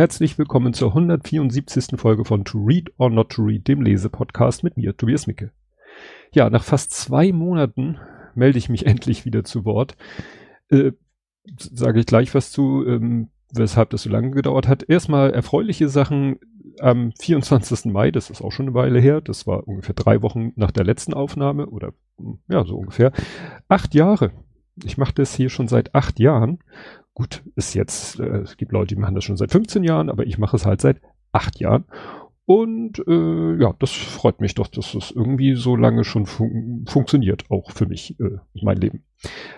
Herzlich willkommen zur 174. Folge von To Read or Not to Read, dem Lesepodcast mit mir, Tobias Micke. Ja, nach fast zwei Monaten melde ich mich endlich wieder zu Wort. Äh, Sage ich gleich was zu, ähm, weshalb das so lange gedauert hat. Erstmal erfreuliche Sachen am 24. Mai, das ist auch schon eine Weile her, das war ungefähr drei Wochen nach der letzten Aufnahme oder ja, so ungefähr. Acht Jahre. Ich mache das hier schon seit acht Jahren gut, ist jetzt, äh, es gibt Leute, die machen das schon seit 15 Jahren, aber ich mache es halt seit acht Jahren. Und äh, ja, das freut mich doch, dass das irgendwie so lange schon fun funktioniert, auch für mich, äh, mein Leben.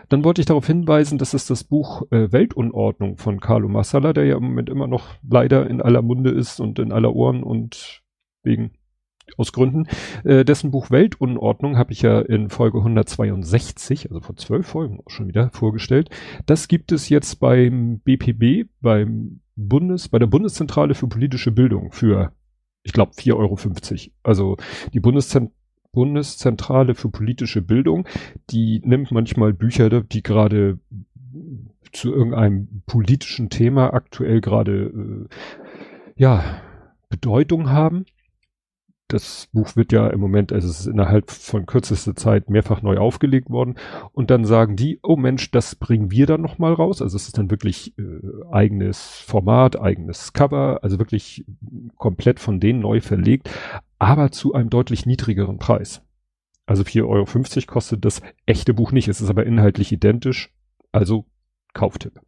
Dann wollte ich darauf hinweisen, dass es das Buch äh, Weltunordnung von Carlo Massala, der ja im Moment immer noch leider in aller Munde ist und in aller Ohren und wegen aus Gründen. Äh, dessen Buch Weltunordnung habe ich ja in Folge 162, also vor zwölf Folgen auch schon wieder vorgestellt. Das gibt es jetzt beim BPB, beim Bundes, bei der Bundeszentrale für politische Bildung für, ich glaube, 4,50 Euro. Also die Bundeszent Bundeszentrale für politische Bildung, die nimmt manchmal Bücher, die gerade zu irgendeinem politischen Thema aktuell gerade äh, ja Bedeutung haben das Buch wird ja im Moment, also es ist innerhalb von kürzester Zeit mehrfach neu aufgelegt worden. Und dann sagen die, oh Mensch, das bringen wir dann nochmal raus. Also es ist dann wirklich äh, eigenes Format, eigenes Cover, also wirklich komplett von denen neu verlegt, aber zu einem deutlich niedrigeren Preis. Also 4,50 Euro kostet das echte Buch nicht. Es ist aber inhaltlich identisch. Also Kauftipp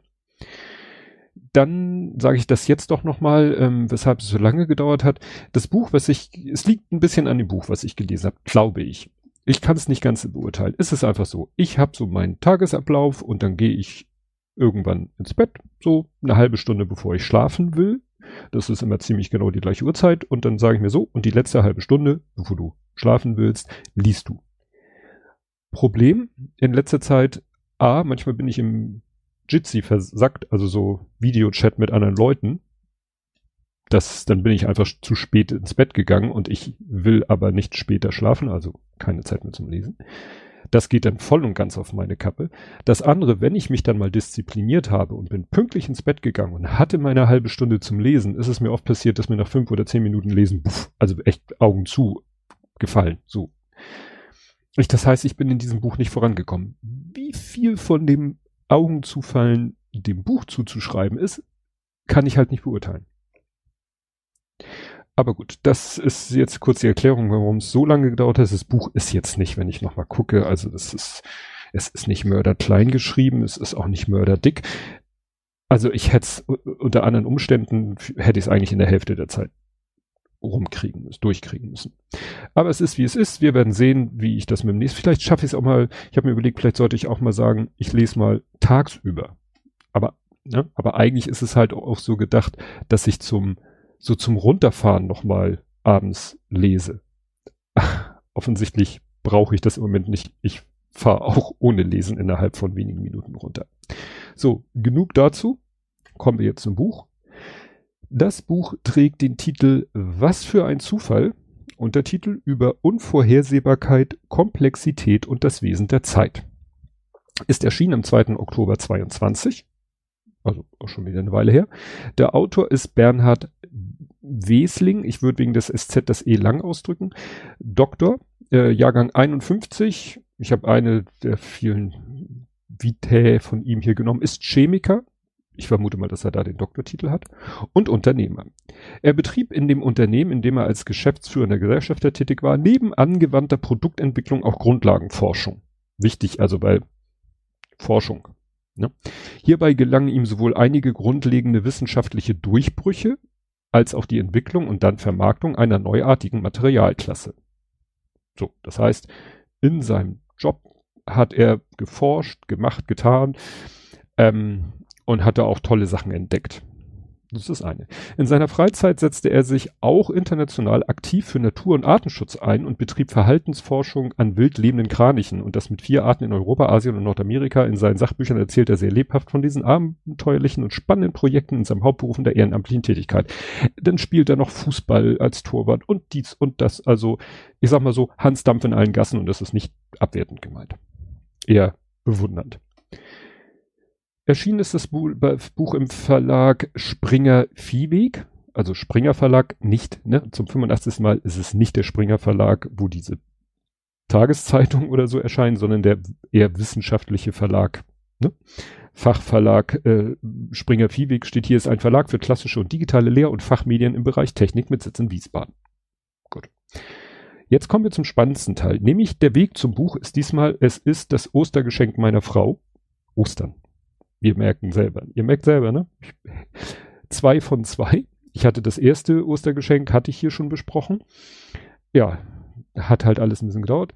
dann sage ich das jetzt doch nochmal, ähm, weshalb es so lange gedauert hat. Das Buch, was ich, es liegt ein bisschen an dem Buch, was ich gelesen habe, glaube ich. Ich kann es nicht ganz beurteilen. Es ist einfach so. Ich habe so meinen Tagesablauf und dann gehe ich irgendwann ins Bett, so eine halbe Stunde bevor ich schlafen will. Das ist immer ziemlich genau die gleiche Uhrzeit. Und dann sage ich mir so, und die letzte halbe Stunde, bevor du schlafen willst, liest du. Problem in letzter Zeit, A, manchmal bin ich im Jitsi versackt, also so Videochat mit anderen Leuten. Das, dann bin ich einfach zu spät ins Bett gegangen und ich will aber nicht später schlafen, also keine Zeit mehr zum Lesen. Das geht dann voll und ganz auf meine Kappe. Das andere, wenn ich mich dann mal diszipliniert habe und bin pünktlich ins Bett gegangen und hatte meine halbe Stunde zum Lesen, ist es mir oft passiert, dass mir nach fünf oder zehn Minuten Lesen, buff, also echt Augen zu gefallen, so. Ich, das heißt, ich bin in diesem Buch nicht vorangekommen. Wie viel von dem Augen zufallen, dem Buch zuzuschreiben ist, kann ich halt nicht beurteilen. Aber gut, das ist jetzt kurz die Erklärung, warum es so lange gedauert hat. Das Buch ist jetzt nicht, wenn ich nochmal gucke, also das ist, es ist nicht mörderklein geschrieben, es ist auch nicht mörderdick. Also ich hätte es unter anderen Umständen, hätte ich es eigentlich in der Hälfte der Zeit rumkriegen müssen, durchkriegen müssen. Aber es ist, wie es ist. Wir werden sehen, wie ich das mit dem nächsten. Vielleicht schaffe ich es auch mal. Ich habe mir überlegt, vielleicht sollte ich auch mal sagen, ich lese mal tagsüber. Aber, ne, aber eigentlich ist es halt auch so gedacht, dass ich zum, so zum Runterfahren nochmal abends lese. offensichtlich brauche ich das im Moment nicht. Ich fahre auch ohne Lesen innerhalb von wenigen Minuten runter. So, genug dazu. Kommen wir jetzt zum Buch. Das Buch trägt den Titel Was für ein Zufall? Untertitel über Unvorhersehbarkeit, Komplexität und das Wesen der Zeit. Ist erschienen am 2. Oktober 22. Also auch schon wieder eine Weile her. Der Autor ist Bernhard Wesling. Ich würde wegen des SZ das E lang ausdrücken. Doktor, äh, Jahrgang 51. Ich habe eine der vielen Vitae von ihm hier genommen. Ist Chemiker, ich vermute mal, dass er da den Doktortitel hat. Und Unternehmer. Er betrieb in dem Unternehmen, in dem er als geschäftsführender Gesellschafter tätig war, neben angewandter Produktentwicklung auch Grundlagenforschung. Wichtig also bei Forschung. Ne? Hierbei gelangen ihm sowohl einige grundlegende wissenschaftliche Durchbrüche als auch die Entwicklung und dann Vermarktung einer neuartigen Materialklasse. So, das heißt, in seinem Job hat er geforscht, gemacht, getan, ähm, und hatte auch tolle Sachen entdeckt. Das ist eine. In seiner Freizeit setzte er sich auch international aktiv für Natur- und Artenschutz ein und betrieb Verhaltensforschung an wild lebenden Kranichen und das mit vier Arten in Europa, Asien und Nordamerika. In seinen Sachbüchern erzählt er sehr lebhaft von diesen abenteuerlichen und spannenden Projekten in seinem Hauptberuf und der ehrenamtlichen Tätigkeit. Dann spielt er noch Fußball als Torwart und dies und das. Also, ich sag mal so, Hans Dampf in allen Gassen und das ist nicht abwertend gemeint. Eher bewundernd. Erschienen ist das Buch im Verlag Springer Viehweg, also Springer Verlag nicht, ne? Zum 85. Mal ist es nicht der Springer Verlag, wo diese Tageszeitung oder so erscheinen, sondern der eher wissenschaftliche Verlag, ne? Fachverlag äh, Springer Viehweg steht hier, ist ein Verlag für klassische und digitale Lehr- und Fachmedien im Bereich Technik mit Sitz in Wiesbaden. Gut. Jetzt kommen wir zum spannendsten Teil, nämlich der Weg zum Buch ist diesmal, es ist das Ostergeschenk meiner Frau. Ostern. Wir merken selber. Ihr merkt selber, ne? Zwei von zwei. Ich hatte das erste Ostergeschenk, hatte ich hier schon besprochen. Ja, hat halt alles ein bisschen gedauert.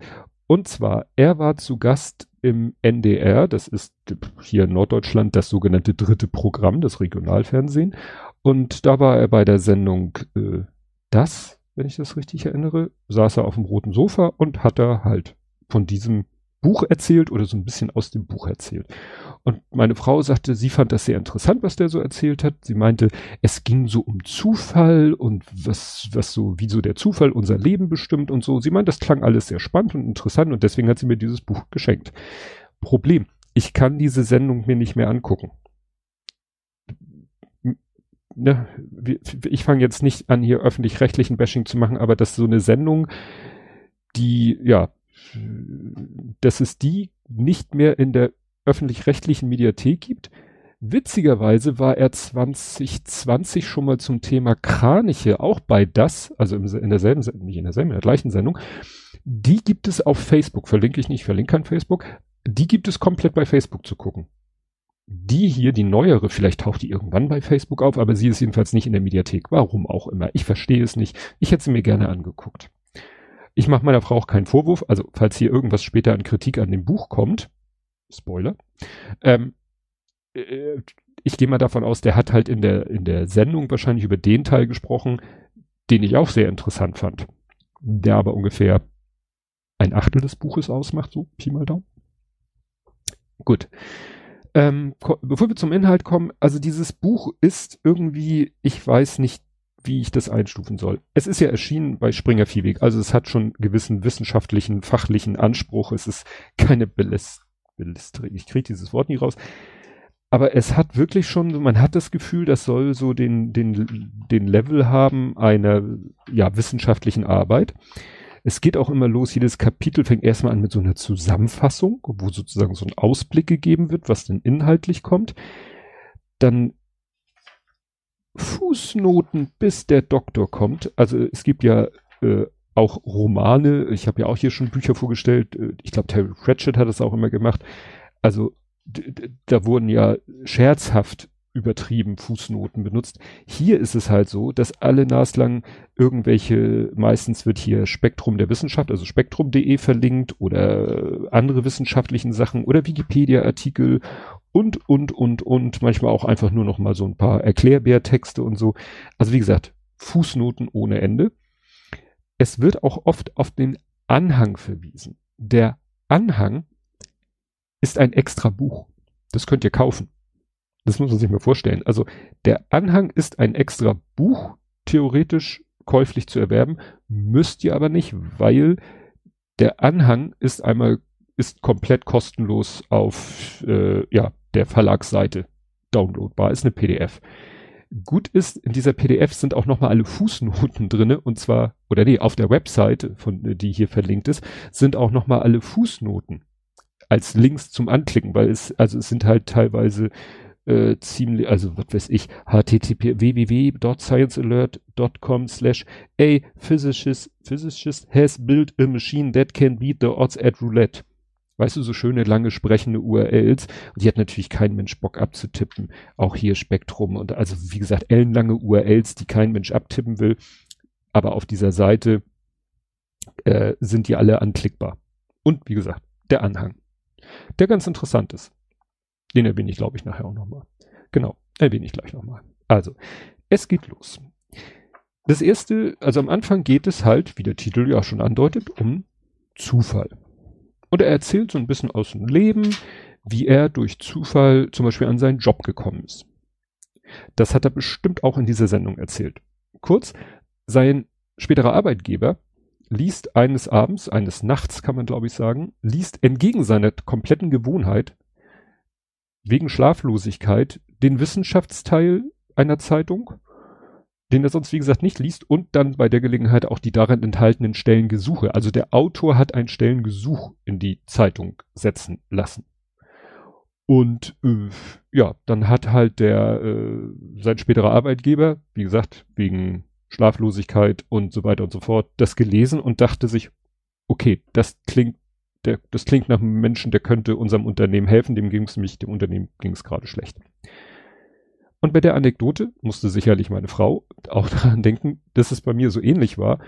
Und zwar, er war zu Gast im NDR, das ist hier in Norddeutschland das sogenannte dritte Programm, das Regionalfernsehen. Und da war er bei der Sendung äh, Das, wenn ich das richtig erinnere, saß er auf dem roten Sofa und hat da halt von diesem Buch erzählt oder so ein bisschen aus dem Buch erzählt. Und meine Frau sagte, sie fand das sehr interessant, was der so erzählt hat. Sie meinte, es ging so um Zufall und was, was so, wie so der Zufall unser Leben bestimmt und so. Sie meint, das klang alles sehr spannend und interessant und deswegen hat sie mir dieses Buch geschenkt. Problem, ich kann diese Sendung mir nicht mehr angucken. Ne, ich fange jetzt nicht an, hier öffentlich-rechtlichen Bashing zu machen, aber das ist so eine Sendung, die, ja, dass es die nicht mehr in der öffentlich-rechtlichen Mediathek gibt. Witzigerweise war er 2020 schon mal zum Thema Kraniche auch bei das, also in derselben, nicht in derselben, in der gleichen Sendung. Die gibt es auf Facebook, verlinke ich nicht, verlinke kein Facebook. Die gibt es komplett bei Facebook zu gucken. Die hier, die neuere, vielleicht taucht die irgendwann bei Facebook auf, aber sie ist jedenfalls nicht in der Mediathek. Warum auch immer. Ich verstehe es nicht. Ich hätte sie mir gerne angeguckt. Ich mache meiner Frau auch keinen Vorwurf, also falls hier irgendwas später an Kritik an dem Buch kommt, Spoiler, ähm, äh, ich gehe mal davon aus, der hat halt in der, in der Sendung wahrscheinlich über den Teil gesprochen, den ich auch sehr interessant fand. Der aber ungefähr ein Achtel des Buches ausmacht, so Pi mal Daumen. Gut. Ähm, bevor wir zum Inhalt kommen, also dieses Buch ist irgendwie, ich weiß nicht wie ich das einstufen soll. Es ist ja erschienen bei Springer Viehweg, also es hat schon gewissen wissenschaftlichen, fachlichen Anspruch. Es ist keine Belistering. Ich kriege dieses Wort nie raus. Aber es hat wirklich schon, man hat das Gefühl, das soll so den, den, den Level haben einer, ja, wissenschaftlichen Arbeit. Es geht auch immer los, jedes Kapitel fängt erstmal an mit so einer Zusammenfassung, wo sozusagen so ein Ausblick gegeben wird, was denn inhaltlich kommt. Dann Fußnoten, bis der Doktor kommt. Also es gibt ja äh, auch Romane. Ich habe ja auch hier schon Bücher vorgestellt. Äh, ich glaube, Terry Pratchett hat das auch immer gemacht. Also da wurden ja scherzhaft übertrieben Fußnoten benutzt. Hier ist es halt so, dass alle naslang irgendwelche, meistens wird hier Spektrum der Wissenschaft, also spektrum.de verlinkt oder andere wissenschaftlichen Sachen oder Wikipedia-Artikel und, und, und, und, manchmal auch einfach nur noch mal so ein paar Erklärbärtexte und so. Also wie gesagt, Fußnoten ohne Ende. Es wird auch oft auf den Anhang verwiesen. Der Anhang ist ein extra Buch. Das könnt ihr kaufen. Das muss man sich mal vorstellen. Also der Anhang ist ein extra Buch, theoretisch käuflich zu erwerben, müsst ihr aber nicht, weil der Anhang ist einmal ist komplett kostenlos auf äh, ja der Verlagsseite downloadbar, ist eine PDF. Gut ist, in dieser PDF sind auch nochmal alle Fußnoten drinne. Und zwar, oder nee, auf der Webseite, von, die hier verlinkt ist, sind auch nochmal alle Fußnoten als Links zum Anklicken, weil es, also es sind halt teilweise äh, ziemlich, also was weiß ich, http www.sciencealert.com slash a physicist, physicist has built a machine that can beat the odds at roulette weißt du, so schöne lange sprechende URLs. Und die hat natürlich kein Mensch Bock abzutippen. Auch hier Spektrum und also wie gesagt, ellenlange URLs, die kein Mensch abtippen will. Aber auf dieser Seite äh, sind die alle anklickbar. Und wie gesagt, der Anhang, der ganz interessant ist. Den erwähne ich, glaube ich, nachher auch nochmal. Genau, erwähne ich gleich nochmal. Also, es geht los. Das erste, also am Anfang geht es halt, wie der Titel ja schon andeutet, um Zufall. Und er erzählt so ein bisschen aus dem Leben, wie er durch Zufall zum Beispiel an seinen Job gekommen ist. Das hat er bestimmt auch in dieser Sendung erzählt. Kurz, sein späterer Arbeitgeber liest eines Abends, eines Nachts kann man glaube ich sagen, liest entgegen seiner kompletten Gewohnheit wegen Schlaflosigkeit den Wissenschaftsteil einer Zeitung, den er sonst wie gesagt nicht liest und dann bei der Gelegenheit auch die darin enthaltenen Stellengesuche. Also der Autor hat ein Stellengesuch in die Zeitung setzen lassen. Und äh, ja, dann hat halt der äh, sein späterer Arbeitgeber, wie gesagt, wegen Schlaflosigkeit und so weiter und so fort, das gelesen und dachte sich, okay, das klingt, der, das klingt nach einem Menschen, der könnte unserem Unternehmen helfen, dem ging es nämlich, dem Unternehmen ging es gerade schlecht. Und bei der Anekdote musste sicherlich meine Frau auch daran denken, dass es bei mir so ähnlich war.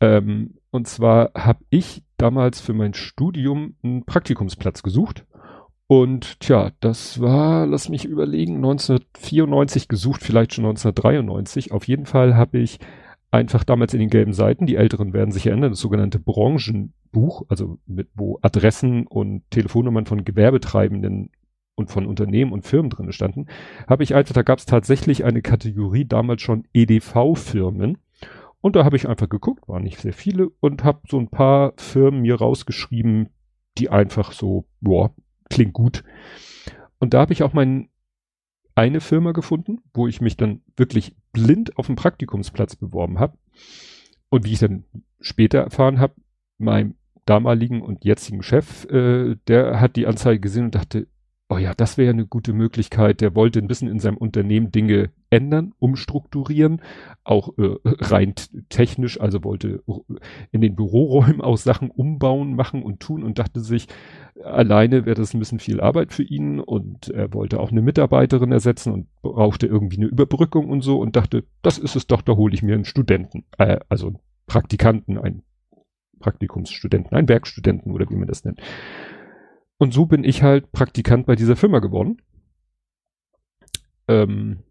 Ähm, und zwar habe ich damals für mein Studium einen Praktikumsplatz gesucht. Und tja, das war, lass mich überlegen, 1994 gesucht, vielleicht schon 1993. Auf jeden Fall habe ich einfach damals in den gelben Seiten, die Älteren werden sich erinnern, das sogenannte Branchenbuch, also mit, wo Adressen und Telefonnummern von Gewerbetreibenden und von Unternehmen und Firmen drin standen, habe ich einfach, da gab es tatsächlich eine Kategorie damals schon EDV-Firmen. Und da habe ich einfach geguckt, waren nicht sehr viele, und habe so ein paar Firmen mir rausgeschrieben, die einfach so, boah, klingt gut. Und da habe ich auch mein eine Firma gefunden, wo ich mich dann wirklich blind auf dem Praktikumsplatz beworben habe. Und wie ich dann später erfahren habe, mein damaligen und jetzigen Chef, äh, der hat die Anzeige gesehen und dachte, oh ja, das wäre eine gute Möglichkeit. Der wollte ein bisschen in seinem Unternehmen Dinge ändern, umstrukturieren, auch äh, rein technisch, also wollte in den Büroräumen auch Sachen umbauen, machen und tun und dachte sich, alleine wäre das ein bisschen viel Arbeit für ihn und er wollte auch eine Mitarbeiterin ersetzen und brauchte irgendwie eine Überbrückung und so und dachte, das ist es doch, da hole ich mir einen Studenten, äh, also einen Praktikanten, einen Praktikumsstudenten, einen Werkstudenten oder wie man das nennt. Und so bin ich halt Praktikant bei dieser Firma geworden. Ähm,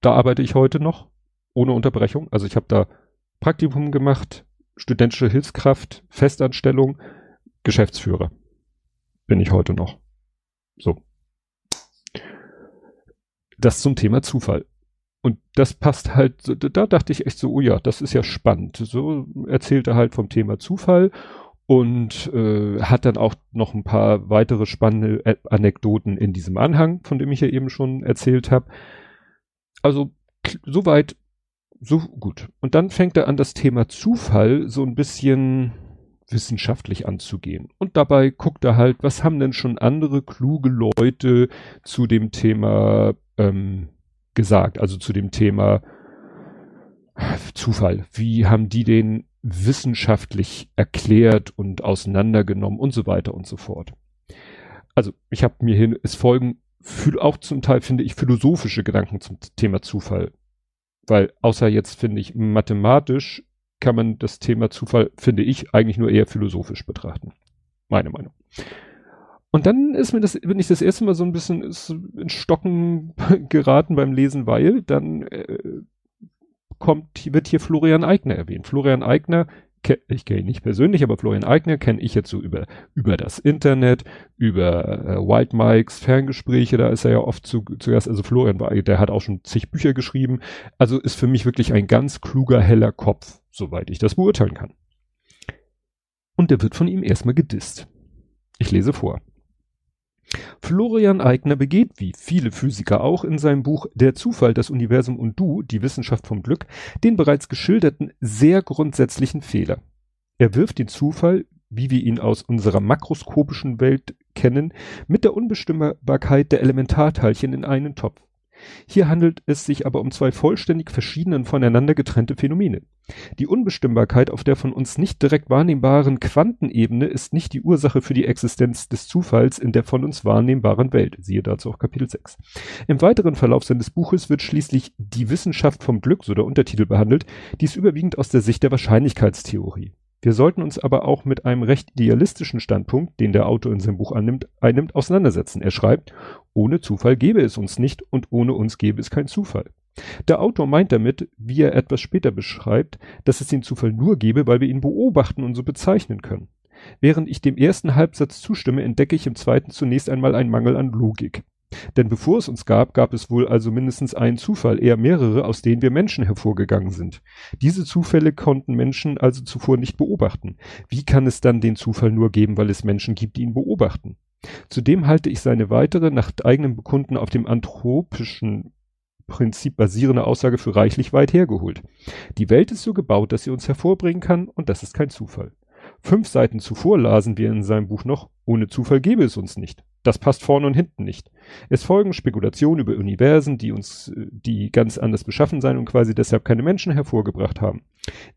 da arbeite ich heute noch ohne Unterbrechung. Also ich habe da Praktikum gemacht, studentische Hilfskraft, Festanstellung, Geschäftsführer. Bin ich heute noch. So. Das zum Thema Zufall. Und das passt halt, da dachte ich echt so, oh ja, das ist ja spannend. So erzählte halt vom Thema Zufall und äh, hat dann auch noch ein paar weitere spannende Anekdoten in diesem Anhang, von dem ich ja eben schon erzählt habe. Also soweit so gut. Und dann fängt er an, das Thema Zufall so ein bisschen wissenschaftlich anzugehen. Und dabei guckt er halt, was haben denn schon andere kluge Leute zu dem Thema ähm, gesagt, also zu dem Thema Zufall. Wie haben die den wissenschaftlich erklärt und auseinandergenommen und so weiter und so fort. Also ich habe mir hin, es folgen auch zum Teil, finde ich, philosophische Gedanken zum Thema Zufall. Weil außer jetzt, finde ich, mathematisch kann man das Thema Zufall, finde ich, eigentlich nur eher philosophisch betrachten. Meine Meinung. Und dann ist mir das, bin ich das erste Mal so ein bisschen in Stocken geraten beim Lesen, weil dann äh, kommt, wird hier Florian Eigner erwähnt. Florian Eigner, ich kenne ihn nicht persönlich, aber Florian Eigner kenne ich jetzt so über, über das Internet, über äh, White Mikes, Ferngespräche, da ist er ja oft zu, zuerst, also Florian war, der hat auch schon zig Bücher geschrieben, also ist für mich wirklich ein ganz kluger, heller Kopf, soweit ich das beurteilen kann. Und der wird von ihm erstmal gedisst. Ich lese vor. Florian Eigner begeht, wie viele Physiker auch, in seinem Buch Der Zufall, das Universum und du, die Wissenschaft vom Glück, den bereits geschilderten sehr grundsätzlichen Fehler. Er wirft den Zufall, wie wir ihn aus unserer makroskopischen Welt kennen, mit der Unbestimmbarkeit der Elementarteilchen in einen Topf. Hier handelt es sich aber um zwei vollständig verschiedene voneinander getrennte Phänomene. Die Unbestimmbarkeit auf der von uns nicht direkt wahrnehmbaren Quantenebene ist nicht die Ursache für die Existenz des Zufalls in der von uns wahrnehmbaren Welt. Siehe dazu auch Kapitel 6. Im weiteren Verlauf seines Buches wird schließlich die Wissenschaft vom Glück, so der Untertitel behandelt, dies überwiegend aus der Sicht der Wahrscheinlichkeitstheorie. Wir sollten uns aber auch mit einem recht idealistischen Standpunkt, den der Autor in seinem Buch annimmt, einnimmt, auseinandersetzen. Er schreibt, ohne Zufall gäbe es uns nicht und ohne uns gäbe es kein Zufall. Der Autor meint damit, wie er etwas später beschreibt, dass es den Zufall nur gäbe, weil wir ihn beobachten und so bezeichnen können. Während ich dem ersten Halbsatz zustimme, entdecke ich im zweiten zunächst einmal einen Mangel an Logik. Denn bevor es uns gab, gab es wohl also mindestens einen Zufall, eher mehrere, aus denen wir Menschen hervorgegangen sind. Diese Zufälle konnten Menschen also zuvor nicht beobachten. Wie kann es dann den Zufall nur geben, weil es Menschen gibt, die ihn beobachten? Zudem halte ich seine weitere, nach eigenem Bekunden auf dem anthropischen Prinzip basierende Aussage für reichlich weit hergeholt. Die Welt ist so gebaut, dass sie uns hervorbringen kann und das ist kein Zufall. Fünf Seiten zuvor lasen wir in seinem Buch noch, ohne Zufall gäbe es uns nicht. Das passt vorne und hinten nicht. Es folgen Spekulationen über Universen, die uns, die ganz anders beschaffen sein und quasi deshalb keine Menschen hervorgebracht haben.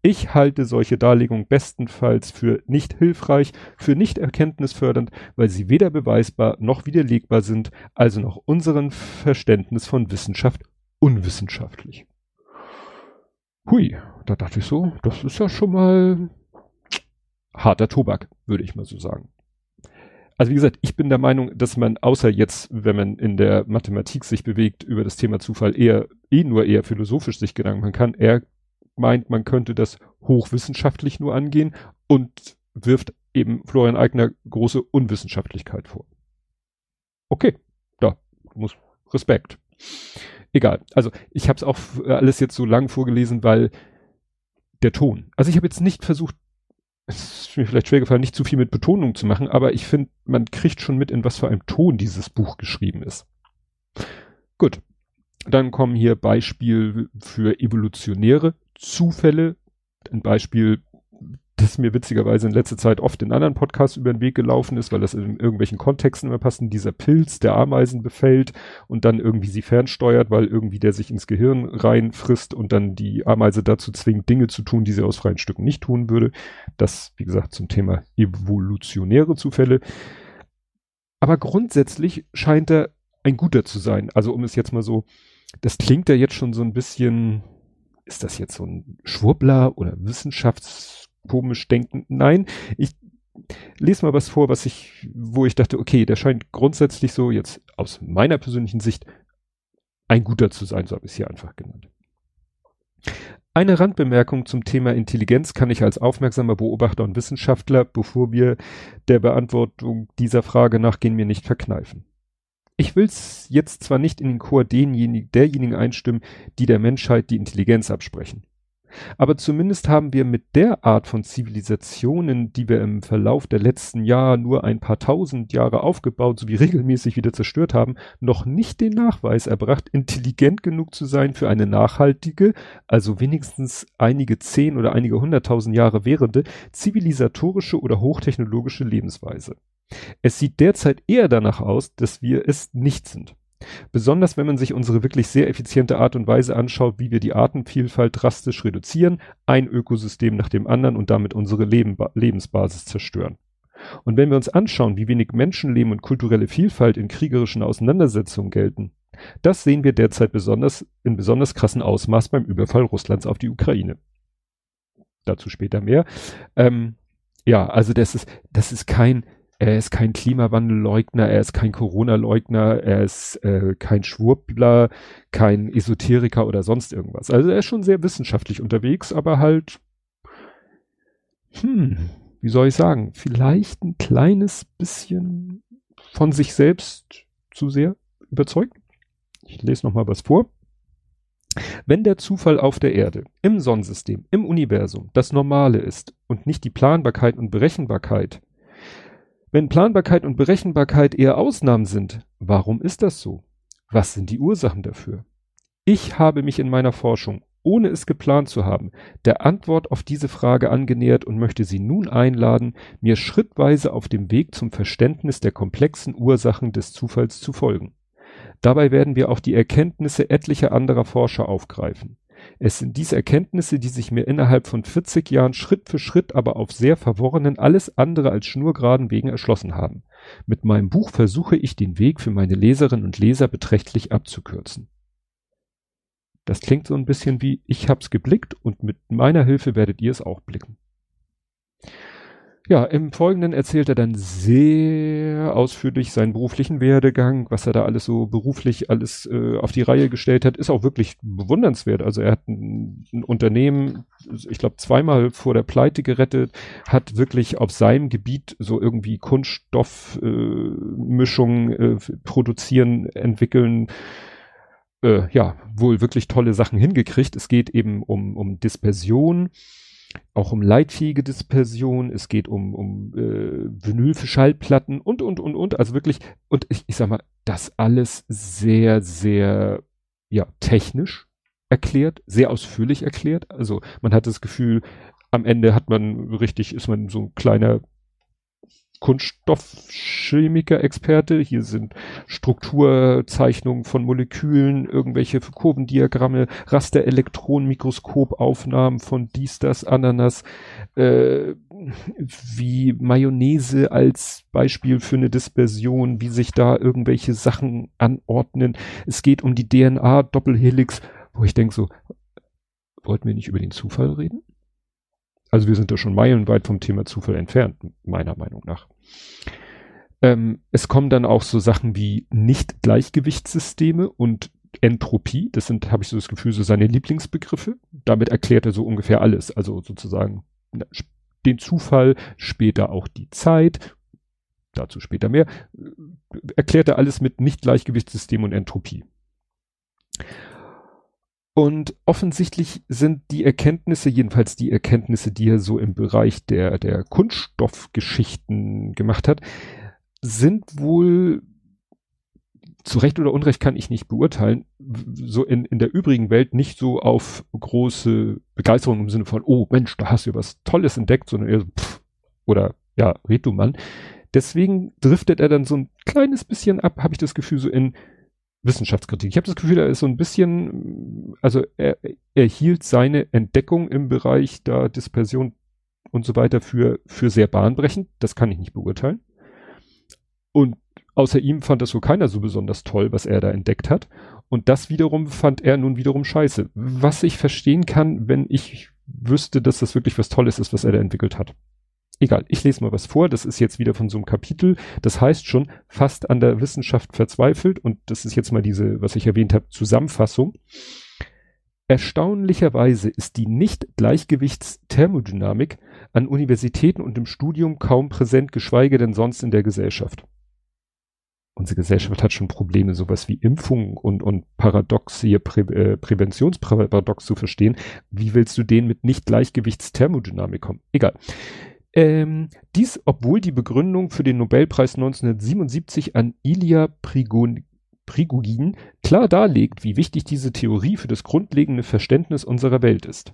Ich halte solche Darlegungen bestenfalls für nicht hilfreich, für nicht erkenntnisfördernd, weil sie weder beweisbar noch widerlegbar sind, also nach unserem Verständnis von Wissenschaft unwissenschaftlich. Hui, da dachte ich so, das ist ja schon mal harter Tobak, würde ich mal so sagen. Also wie gesagt, ich bin der Meinung, dass man außer jetzt, wenn man in der Mathematik sich bewegt, über das Thema Zufall eher, eh nur eher philosophisch sich Gedanken machen kann. Er meint, man könnte das hochwissenschaftlich nur angehen und wirft eben Florian Eigner große Unwissenschaftlichkeit vor. Okay, da muss Respekt. Egal. Also ich habe es auch alles jetzt so lang vorgelesen, weil der Ton. Also ich habe jetzt nicht versucht, es ist mir vielleicht schwer gefallen, nicht zu viel mit Betonung zu machen, aber ich finde, man kriegt schon mit, in was für einem Ton dieses Buch geschrieben ist. Gut. Dann kommen hier Beispiel für evolutionäre Zufälle. Ein Beispiel das mir witzigerweise in letzter Zeit oft in anderen Podcasts über den Weg gelaufen ist, weil das in irgendwelchen Kontexten immer passt. Dieser Pilz, der Ameisen befällt und dann irgendwie sie fernsteuert, weil irgendwie der sich ins Gehirn reinfrisst und dann die Ameise dazu zwingt, Dinge zu tun, die sie aus freien Stücken nicht tun würde. Das, wie gesagt, zum Thema evolutionäre Zufälle. Aber grundsätzlich scheint er ein guter zu sein. Also um es jetzt mal so, das klingt ja jetzt schon so ein bisschen, ist das jetzt so ein Schwurbler oder Wissenschafts komisch denken. Nein, ich lese mal was vor, was ich, wo ich dachte, okay, der scheint grundsätzlich so jetzt aus meiner persönlichen Sicht ein guter zu sein, so habe ich es hier einfach genannt. Eine Randbemerkung zum Thema Intelligenz kann ich als aufmerksamer Beobachter und Wissenschaftler, bevor wir der Beantwortung dieser Frage nachgehen, mir nicht verkneifen. Ich will jetzt zwar nicht in den Chor derjenigen einstimmen, die der Menschheit die Intelligenz absprechen. Aber zumindest haben wir mit der Art von Zivilisationen, die wir im Verlauf der letzten Jahre nur ein paar tausend Jahre aufgebaut sowie regelmäßig wieder zerstört haben, noch nicht den Nachweis erbracht, intelligent genug zu sein für eine nachhaltige, also wenigstens einige zehn oder einige hunderttausend Jahre währende, zivilisatorische oder hochtechnologische Lebensweise. Es sieht derzeit eher danach aus, dass wir es nicht sind. Besonders wenn man sich unsere wirklich sehr effiziente Art und Weise anschaut, wie wir die Artenvielfalt drastisch reduzieren, ein Ökosystem nach dem anderen und damit unsere Leben Lebensbasis zerstören. Und wenn wir uns anschauen, wie wenig Menschenleben und kulturelle Vielfalt in kriegerischen Auseinandersetzungen gelten, das sehen wir derzeit besonders in besonders krassen Ausmaß beim Überfall Russlands auf die Ukraine. Dazu später mehr. Ähm, ja, also das ist, das ist kein, er ist kein Klimawandelleugner, er ist kein Corona-Leugner, er ist äh, kein Schwurbler, kein Esoteriker oder sonst irgendwas. Also er ist schon sehr wissenschaftlich unterwegs, aber halt, hm, wie soll ich sagen, vielleicht ein kleines bisschen von sich selbst zu sehr überzeugt. Ich lese noch mal was vor. Wenn der Zufall auf der Erde, im Sonnensystem, im Universum das Normale ist und nicht die Planbarkeit und Berechenbarkeit, wenn Planbarkeit und Berechenbarkeit eher Ausnahmen sind, warum ist das so? Was sind die Ursachen dafür? Ich habe mich in meiner Forschung, ohne es geplant zu haben, der Antwort auf diese Frage angenähert und möchte Sie nun einladen, mir schrittweise auf dem Weg zum Verständnis der komplexen Ursachen des Zufalls zu folgen. Dabei werden wir auch die Erkenntnisse etlicher anderer Forscher aufgreifen. Es sind diese Erkenntnisse, die sich mir innerhalb von 40 Jahren Schritt für Schritt, aber auf sehr verworrenen, alles andere als schnurgeraden Wegen erschlossen haben. Mit meinem Buch versuche ich den Weg für meine Leserinnen und Leser beträchtlich abzukürzen. Das klingt so ein bisschen wie, ich hab's geblickt und mit meiner Hilfe werdet ihr es auch blicken. Ja, im Folgenden erzählt er dann sehr ausführlich seinen beruflichen Werdegang, was er da alles so beruflich alles äh, auf die Reihe gestellt hat, ist auch wirklich bewundernswert. Also er hat ein, ein Unternehmen, ich glaube zweimal vor der Pleite gerettet, hat wirklich auf seinem Gebiet so irgendwie Kunststoffmischungen äh, äh, produzieren, entwickeln, äh, ja, wohl wirklich tolle Sachen hingekriegt. Es geht eben um, um Dispersion auch um leitfähige Dispersion, es geht um, um äh, Vinyl für Schallplatten und, und, und, und. Also wirklich, und ich, ich sag mal, das alles sehr, sehr, ja, technisch erklärt, sehr ausführlich erklärt. Also man hat das Gefühl, am Ende hat man richtig, ist man so ein kleiner Kunststoffchemiker-Experte. Hier sind Strukturzeichnungen von Molekülen, irgendwelche Kurvendiagramme, Rasterelektronenmikroskopaufnahmen von dies, das, Ananas, äh, wie Mayonnaise als Beispiel für eine Dispersion, wie sich da irgendwelche Sachen anordnen. Es geht um die DNA-Doppelhelix, wo ich denke so, wollten wir nicht über den Zufall reden? Also wir sind da schon meilenweit vom Thema Zufall entfernt, meiner Meinung nach. Ähm, es kommen dann auch so Sachen wie Nicht-Gleichgewichtssysteme und Entropie. Das sind, habe ich so das Gefühl, so seine Lieblingsbegriffe. Damit erklärt er so ungefähr alles. Also sozusagen den Zufall, später auch die Zeit, dazu später mehr, erklärt er alles mit Nicht-Gleichgewichtssystem und Entropie. Und offensichtlich sind die Erkenntnisse, jedenfalls die Erkenntnisse, die er so im Bereich der, der Kunststoffgeschichten gemacht hat, sind wohl zu Recht oder Unrecht kann ich nicht beurteilen, so in, in der übrigen Welt nicht so auf große Begeisterung im Sinne von, oh Mensch, da hast du was Tolles entdeckt, sondern eher so, pff, oder ja, red du Mann. Deswegen driftet er dann so ein kleines bisschen ab, habe ich das Gefühl, so in Wissenschaftskritik. Ich habe das Gefühl, er ist so ein bisschen, also er, er hielt seine Entdeckung im Bereich der Dispersion und so weiter für, für sehr bahnbrechend. Das kann ich nicht beurteilen. Und außer ihm fand das wohl keiner so besonders toll, was er da entdeckt hat. Und das wiederum fand er nun wiederum scheiße. Was ich verstehen kann, wenn ich wüsste, dass das wirklich was Tolles ist, was er da entwickelt hat. Egal, ich lese mal was vor. Das ist jetzt wieder von so einem Kapitel. Das heißt schon, fast an der Wissenschaft verzweifelt. Und das ist jetzt mal diese, was ich erwähnt habe, Zusammenfassung. Erstaunlicherweise ist die Nicht-Gleichgewichtsthermodynamik an Universitäten und im Studium kaum präsent, geschweige denn sonst in der Gesellschaft. Unsere Gesellschaft hat schon Probleme, sowas wie Impfung und, und Paradox hier, Prä, äh, Präventionsparadox zu verstehen. Wie willst du den mit Nicht-Gleichgewichtsthermodynamik kommen? Egal. Ähm, dies, obwohl die Begründung für den Nobelpreis 1977 an Ilya Prigogin klar darlegt, wie wichtig diese Theorie für das grundlegende Verständnis unserer Welt ist.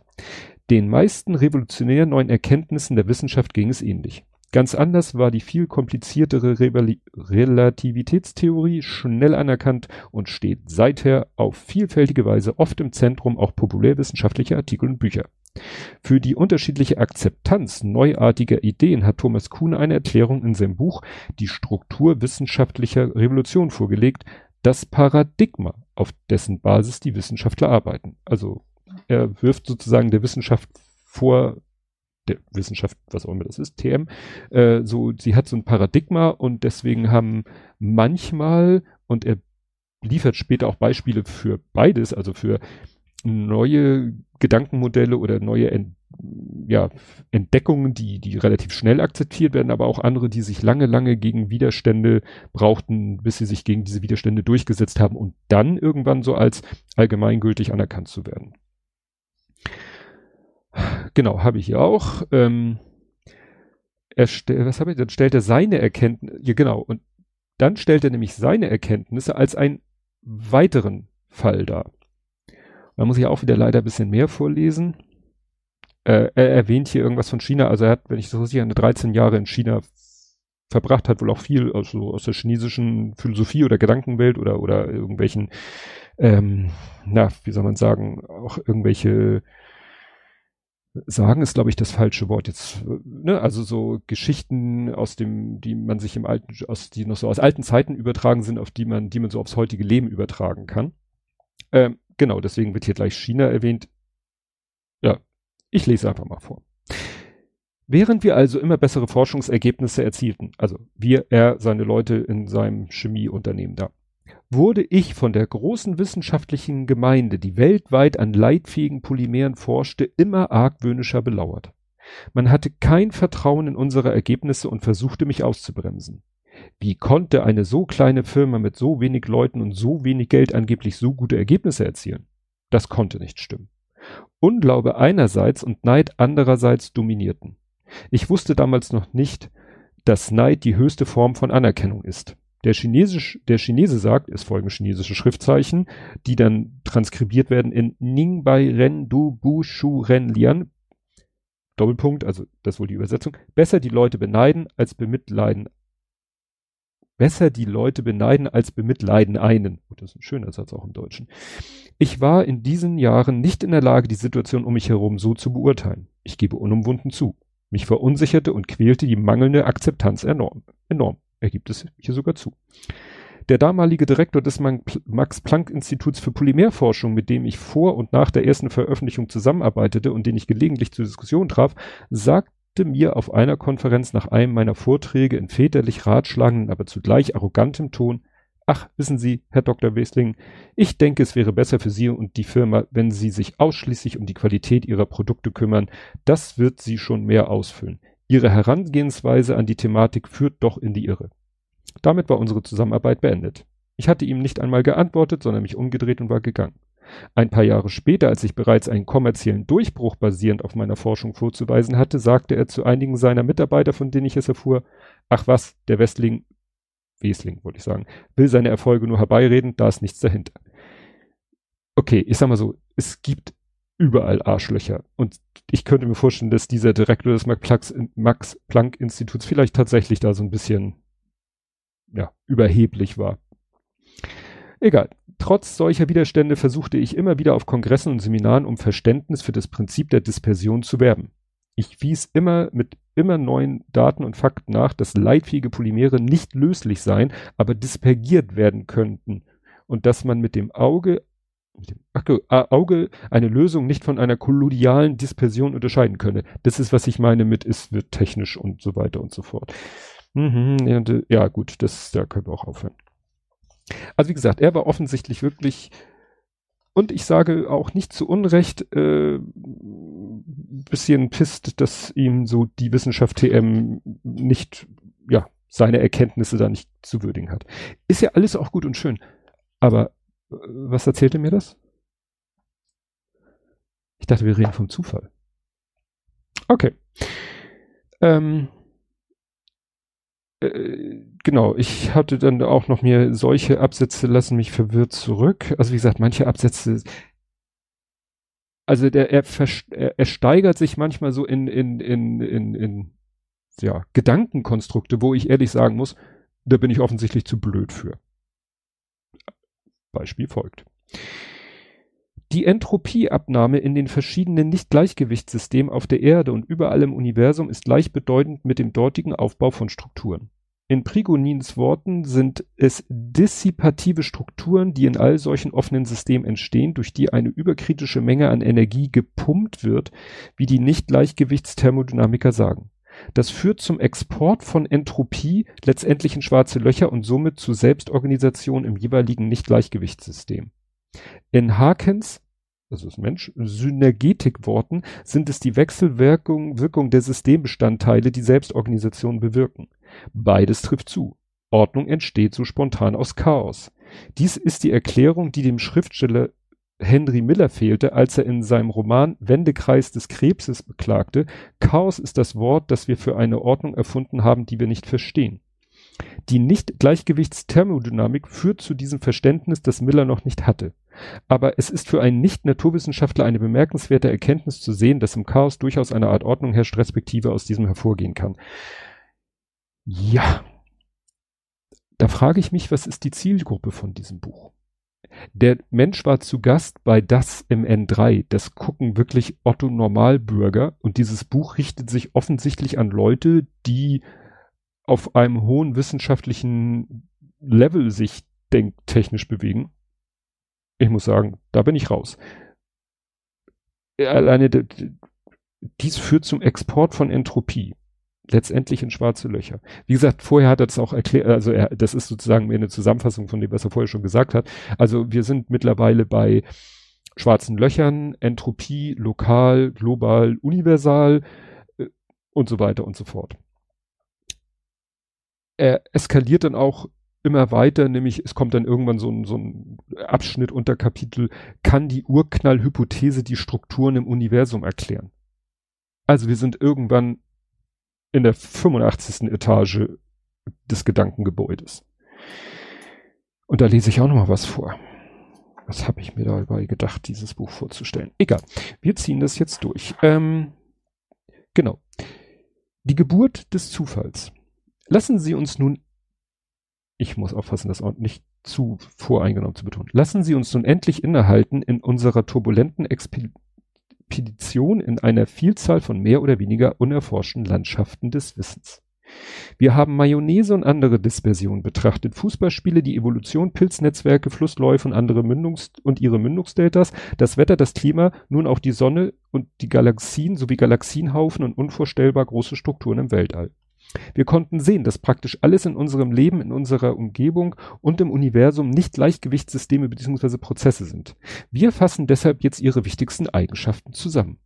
Den meisten revolutionären neuen Erkenntnissen der Wissenschaft ging es ähnlich. Ganz anders war die viel kompliziertere Revali Relativitätstheorie schnell anerkannt und steht seither auf vielfältige Weise oft im Zentrum auch populärwissenschaftlicher Artikel und Bücher. Für die unterschiedliche Akzeptanz neuartiger Ideen hat Thomas Kuhn eine Erklärung in seinem Buch Die Struktur wissenschaftlicher Revolution vorgelegt, das Paradigma, auf dessen Basis die Wissenschaftler arbeiten. Also er wirft sozusagen der Wissenschaft vor, der Wissenschaft, was auch immer das ist, TM, äh, so, sie hat so ein Paradigma und deswegen haben manchmal, und er liefert später auch Beispiele für beides, also für neue Gedankenmodelle oder neue Ent ja, Entdeckungen, die, die relativ schnell akzeptiert werden, aber auch andere, die sich lange, lange gegen Widerstände brauchten, bis sie sich gegen diese Widerstände durchgesetzt haben und dann irgendwann so als allgemeingültig anerkannt zu werden. Genau, habe ich hier auch. Ähm, er was habe ich, dann stellt er seine Erkenntnisse, ja genau, und dann stellt er nämlich seine Erkenntnisse als einen weiteren Fall dar. Da muss ich auch wieder leider ein bisschen mehr vorlesen. Äh, er erwähnt hier irgendwas von China. Also er hat, wenn ich das richtig eine 13 Jahre in China verbracht, hat wohl auch viel also aus der chinesischen Philosophie oder Gedankenwelt oder, oder irgendwelchen, ähm, na, wie soll man sagen, auch irgendwelche sagen ist, glaube ich, das falsche Wort jetzt, ne, also so Geschichten aus dem, die man sich im alten, aus, die noch so aus alten Zeiten übertragen sind, auf die man, die man so aufs heutige Leben übertragen kann. Ähm, Genau, deswegen wird hier gleich China erwähnt. Ja, ich lese einfach mal vor. Während wir also immer bessere Forschungsergebnisse erzielten, also wir, er, seine Leute in seinem Chemieunternehmen da, wurde ich von der großen wissenschaftlichen Gemeinde, die weltweit an leitfähigen Polymeren forschte, immer argwöhnischer belauert. Man hatte kein Vertrauen in unsere Ergebnisse und versuchte mich auszubremsen. Wie konnte eine so kleine Firma mit so wenig Leuten und so wenig Geld angeblich so gute Ergebnisse erzielen? Das konnte nicht stimmen. Unglaube einerseits und Neid andererseits dominierten. Ich wusste damals noch nicht, dass Neid die höchste Form von Anerkennung ist. Der, Chinesisch, der Chinese sagt, es folgen chinesische Schriftzeichen, die dann transkribiert werden in Ning Bai Ren Du Bu Shu Ren Lian. Doppelpunkt, also das ist wohl die Übersetzung. Besser die Leute beneiden als bemitleiden. Besser die Leute beneiden als bemitleiden einen. Oh, das ist ein schöner Satz auch im Deutschen. Ich war in diesen Jahren nicht in der Lage, die Situation um mich herum so zu beurteilen. Ich gebe unumwunden zu. Mich verunsicherte und quälte die mangelnde Akzeptanz enorm. enorm. Er gibt es hier sogar zu. Der damalige Direktor des Max-Planck-Instituts für Polymerforschung, mit dem ich vor und nach der ersten Veröffentlichung zusammenarbeitete und den ich gelegentlich zur Diskussion traf, sagte mir auf einer Konferenz nach einem meiner Vorträge in väterlich ratschlagenden, aber zugleich arrogantem Ton, Ach, wissen Sie, Herr Dr. Wesling, ich denke, es wäre besser für Sie und die Firma, wenn Sie sich ausschließlich um die Qualität Ihrer Produkte kümmern. Das wird Sie schon mehr ausfüllen. Ihre Herangehensweise an die Thematik führt doch in die Irre. Damit war unsere Zusammenarbeit beendet. Ich hatte ihm nicht einmal geantwortet, sondern mich umgedreht und war gegangen. Ein paar Jahre später, als ich bereits einen kommerziellen Durchbruch basierend auf meiner Forschung vorzuweisen hatte, sagte er zu einigen seiner Mitarbeiter, von denen ich es erfuhr, ach was, der Westling, Wesling wollte ich sagen, will seine Erfolge nur herbeireden, da ist nichts dahinter. Okay, ich sag mal so, es gibt überall Arschlöcher. Und ich könnte mir vorstellen, dass dieser Direktor des Max Planck Instituts vielleicht tatsächlich da so ein bisschen, ja, überheblich war. Egal. Trotz solcher Widerstände versuchte ich immer wieder auf Kongressen und Seminaren um Verständnis für das Prinzip der Dispersion zu werben. Ich wies immer mit immer neuen Daten und Fakten nach, dass leitfähige Polymere nicht löslich seien, aber dispergiert werden könnten und dass man mit dem Auge mit dem Auge eine Lösung nicht von einer kolloidalen Dispersion unterscheiden könne. Das ist, was ich meine mit, es wird technisch und so weiter und so fort. Mhm, ja, gut, das, da können wir auch aufhören. Also wie gesagt, er war offensichtlich wirklich, und ich sage auch nicht zu Unrecht, äh, bisschen pisst, dass ihm so die Wissenschaft TM nicht, ja, seine Erkenntnisse da nicht zu würdigen hat. Ist ja alles auch gut und schön, aber was erzählte mir das? Ich dachte, wir reden vom Zufall. Okay. Ähm, äh, genau, ich hatte dann auch noch mir solche Absätze lassen mich verwirrt zurück. Also wie gesagt, manche Absätze, also der, er, er, er steigert sich manchmal so in, in, in, in, in ja, Gedankenkonstrukte, wo ich ehrlich sagen muss, da bin ich offensichtlich zu blöd für. Beispiel folgt. Die Entropieabnahme in den verschiedenen Nicht-Gleichgewichtssystemen auf der Erde und überall im Universum ist gleichbedeutend mit dem dortigen Aufbau von Strukturen. In Prigonins Worten sind es dissipative Strukturen, die in all solchen offenen Systemen entstehen, durch die eine überkritische Menge an Energie gepumpt wird, wie die Nicht-Gleichgewichtsthermodynamiker sagen. Das führt zum Export von Entropie letztendlich in schwarze Löcher und somit zu Selbstorganisation im jeweiligen Nicht-Gleichgewichtssystem. In Hakens, also ist Mensch, Synergetikworten sind es die Wechselwirkung Wirkung der Systembestandteile, die Selbstorganisation bewirken. Beides trifft zu. Ordnung entsteht so spontan aus Chaos. Dies ist die Erklärung, die dem Schriftsteller Henry Miller fehlte, als er in seinem Roman Wendekreis des Krebses beklagte, Chaos ist das Wort, das wir für eine Ordnung erfunden haben, die wir nicht verstehen. Die Nicht-Gleichgewichtsthermodynamik führt zu diesem Verständnis, das Miller noch nicht hatte. Aber es ist für einen Nicht-Naturwissenschaftler eine bemerkenswerte Erkenntnis zu sehen, dass im Chaos durchaus eine Art Ordnung herrscht, respektive aus diesem hervorgehen kann. Ja. Da frage ich mich, was ist die Zielgruppe von diesem Buch? Der Mensch war zu Gast bei Das im N3. Das gucken wirklich Otto Normalbürger. Und dieses Buch richtet sich offensichtlich an Leute, die auf einem hohen wissenschaftlichen Level sich denktechnisch bewegen. Ich muss sagen, da bin ich raus. Alleine dies führt zum Export von Entropie letztendlich in schwarze Löcher. Wie gesagt, vorher hat er das auch erklärt, also er, das ist sozusagen mehr eine Zusammenfassung von dem, was er vorher schon gesagt hat. Also wir sind mittlerweile bei schwarzen Löchern, Entropie, lokal, global, universal äh, und so weiter und so fort. Er eskaliert dann auch immer weiter, nämlich es kommt dann irgendwann so ein, so ein Abschnitt unter Kapitel, kann die Urknallhypothese die Strukturen im Universum erklären. Also wir sind irgendwann in der 85. Etage des Gedankengebäudes. Und da lese ich auch noch mal was vor. Was habe ich mir dabei gedacht, dieses Buch vorzustellen? Egal, wir ziehen das jetzt durch. Ähm, genau. Die Geburt des Zufalls. Lassen Sie uns nun ich muss aufpassen, das auch nicht zu voreingenommen zu betonen. Lassen Sie uns nun endlich innehalten in unserer turbulenten Expedition in einer Vielzahl von mehr oder weniger unerforschten Landschaften des Wissens. Wir haben Mayonnaise und andere Dispersionen betrachtet, Fußballspiele, die Evolution, Pilznetzwerke, Flussläufe und andere Mündungs- und ihre Mündungsdeltas, das Wetter, das Klima, nun auch die Sonne und die Galaxien sowie Galaxienhaufen und unvorstellbar große Strukturen im Weltall. Wir konnten sehen, dass praktisch alles in unserem Leben, in unserer Umgebung und im Universum nicht Gleichgewichtssysteme bzw. Prozesse sind. Wir fassen deshalb jetzt ihre wichtigsten Eigenschaften zusammen.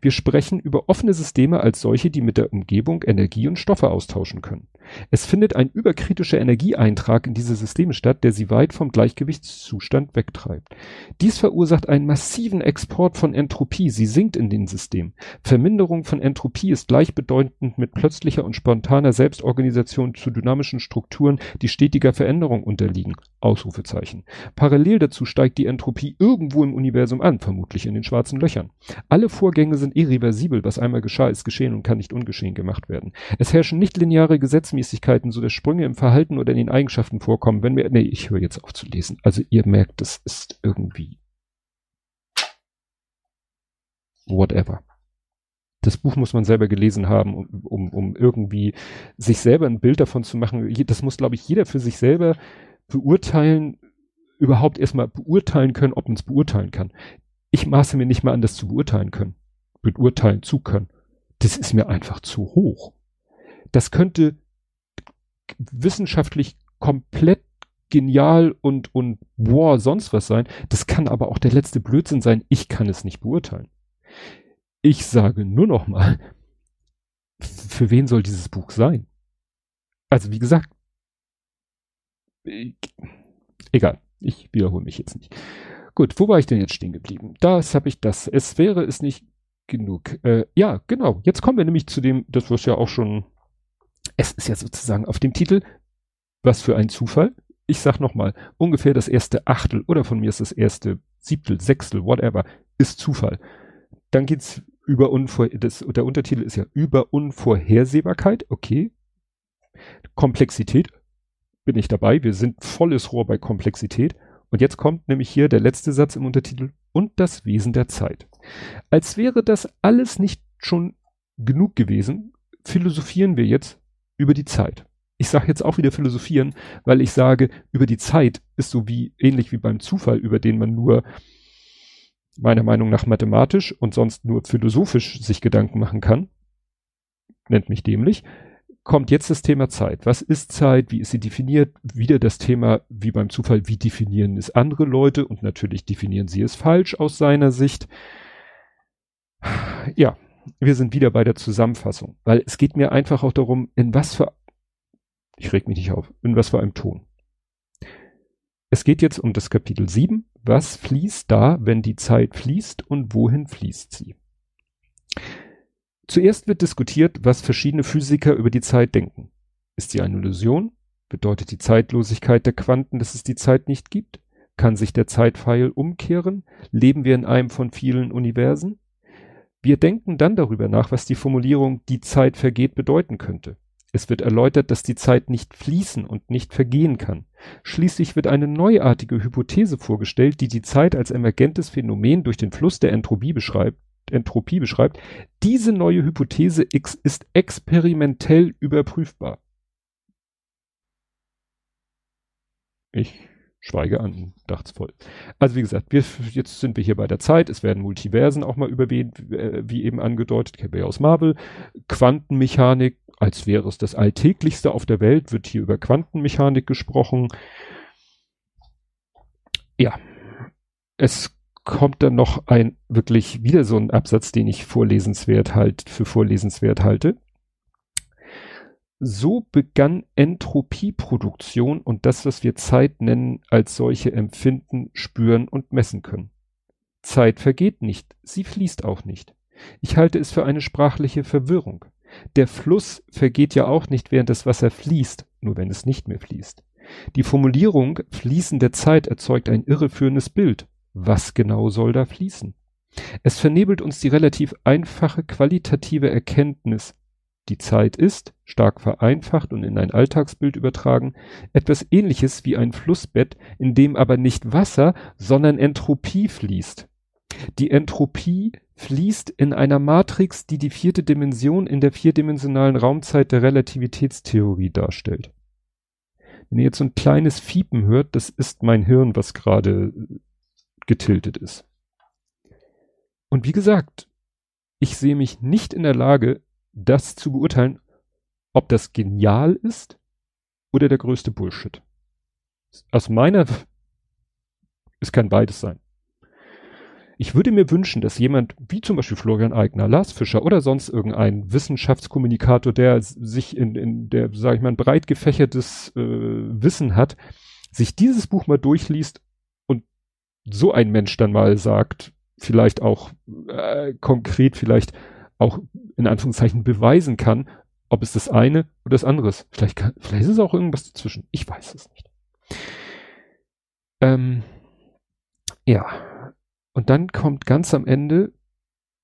Wir sprechen über offene Systeme als solche, die mit der Umgebung Energie und Stoffe austauschen können. Es findet ein überkritischer Energieeintrag in diese Systeme statt, der sie weit vom Gleichgewichtszustand wegtreibt. Dies verursacht einen massiven Export von Entropie. Sie sinkt in den Systemen. Verminderung von Entropie ist gleichbedeutend mit plötzlicher und spontaner Selbstorganisation zu dynamischen Strukturen, die stetiger Veränderung unterliegen. Ausrufezeichen. Parallel dazu steigt die Entropie irgendwo im Universum an, vermutlich in den schwarzen Löchern. Alle Vorgänge sind irreversibel. Was einmal geschah, ist geschehen und kann nicht ungeschehen gemacht werden. Es herrschen nicht lineare Gesetzmäßigkeiten, so dass Sprünge im Verhalten oder in den Eigenschaften vorkommen, wenn wir, nee, ich höre jetzt auf zu lesen. Also ihr merkt, das ist irgendwie whatever. Das Buch muss man selber gelesen haben, um, um irgendwie sich selber ein Bild davon zu machen. Das muss, glaube ich, jeder für sich selber beurteilen, überhaupt erstmal beurteilen können, ob man es beurteilen kann. Ich maße mir nicht mal an, das zu beurteilen können, beurteilen zu können. Das ist mir einfach zu hoch. Das könnte wissenschaftlich komplett genial und, und boah, sonst was sein. Das kann aber auch der letzte Blödsinn sein. Ich kann es nicht beurteilen. Ich sage nur noch mal, für wen soll dieses Buch sein? Also wie gesagt, egal, ich wiederhole mich jetzt nicht. Gut, wo war ich denn jetzt stehen geblieben? Das habe ich das. Es wäre es nicht genug. Äh, ja, genau. Jetzt kommen wir nämlich zu dem, das was ja auch schon es ist ja sozusagen auf dem Titel, was für ein Zufall. Ich sag nochmal, ungefähr das erste Achtel oder von mir ist das erste Siebtel, Sechstel, whatever, ist Zufall. Dann geht's über Unvor das, der Untertitel ist ja über Unvorhersehbarkeit, okay. Komplexität, bin ich dabei, wir sind volles Rohr bei Komplexität. Und jetzt kommt nämlich hier der letzte Satz im Untertitel und das Wesen der Zeit. Als wäre das alles nicht schon genug gewesen, philosophieren wir jetzt über die Zeit. Ich sage jetzt auch wieder philosophieren, weil ich sage, über die Zeit ist so wie ähnlich wie beim Zufall, über den man nur meiner Meinung nach mathematisch und sonst nur philosophisch sich Gedanken machen kann. Nennt mich dämlich. Kommt jetzt das Thema Zeit. Was ist Zeit? Wie ist sie definiert? Wieder das Thema, wie beim Zufall, wie definieren es andere Leute? Und natürlich definieren sie es falsch aus seiner Sicht. Ja, wir sind wieder bei der Zusammenfassung, weil es geht mir einfach auch darum, in was für, ich reg mich nicht auf, in was für einem Ton. Es geht jetzt um das Kapitel 7. Was fließt da, wenn die Zeit fließt und wohin fließt sie? Zuerst wird diskutiert, was verschiedene Physiker über die Zeit denken. Ist sie eine Illusion? Bedeutet die Zeitlosigkeit der Quanten, dass es die Zeit nicht gibt? Kann sich der Zeitpfeil umkehren? Leben wir in einem von vielen Universen? Wir denken dann darüber nach, was die Formulierung die Zeit vergeht bedeuten könnte. Es wird erläutert, dass die Zeit nicht fließen und nicht vergehen kann. Schließlich wird eine neuartige Hypothese vorgestellt, die die Zeit als emergentes Phänomen durch den Fluss der Entropie beschreibt. Entropie beschreibt. Diese neue Hypothese X ist experimentell überprüfbar. Ich Schweige an, voll. Also wie gesagt, wir, jetzt sind wir hier bei der Zeit. Es werden Multiversen auch mal überwähnt, äh, wie eben angedeutet, ja aus Marvel. Quantenmechanik, als wäre es das Alltäglichste auf der Welt, wird hier über Quantenmechanik gesprochen. Ja, es kommt dann noch ein wirklich wieder so ein Absatz, den ich vorlesenswert halt für vorlesenswert halte. So begann Entropieproduktion und das, was wir Zeit nennen, als solche empfinden, spüren und messen können. Zeit vergeht nicht, sie fließt auch nicht. Ich halte es für eine sprachliche Verwirrung. Der Fluss vergeht ja auch nicht, während das Wasser fließt, nur wenn es nicht mehr fließt. Die Formulierung fließende Zeit erzeugt ein irreführendes Bild. Was genau soll da fließen? Es vernebelt uns die relativ einfache qualitative Erkenntnis, die Zeit ist, stark vereinfacht und in ein Alltagsbild übertragen, etwas ähnliches wie ein Flussbett, in dem aber nicht Wasser, sondern Entropie fließt. Die Entropie fließt in einer Matrix, die die vierte Dimension in der vierdimensionalen Raumzeit der Relativitätstheorie darstellt. Wenn ihr jetzt so ein kleines Fiepen hört, das ist mein Hirn, was gerade getiltet ist. Und wie gesagt, ich sehe mich nicht in der Lage, das zu beurteilen, ob das genial ist oder der größte Bullshit. Aus meiner, es kann beides sein. Ich würde mir wünschen, dass jemand, wie zum Beispiel Florian Eigner, Lars Fischer oder sonst irgendein Wissenschaftskommunikator, der sich in, in der, sage ich mal, ein breit gefächertes äh, Wissen hat, sich dieses Buch mal durchliest und so ein Mensch dann mal sagt, vielleicht auch äh, konkret, vielleicht auch in Anführungszeichen beweisen kann, ob es das eine oder das andere ist. Vielleicht, kann, vielleicht ist es auch irgendwas dazwischen. Ich weiß es nicht. Ähm, ja. Und dann kommt ganz am Ende,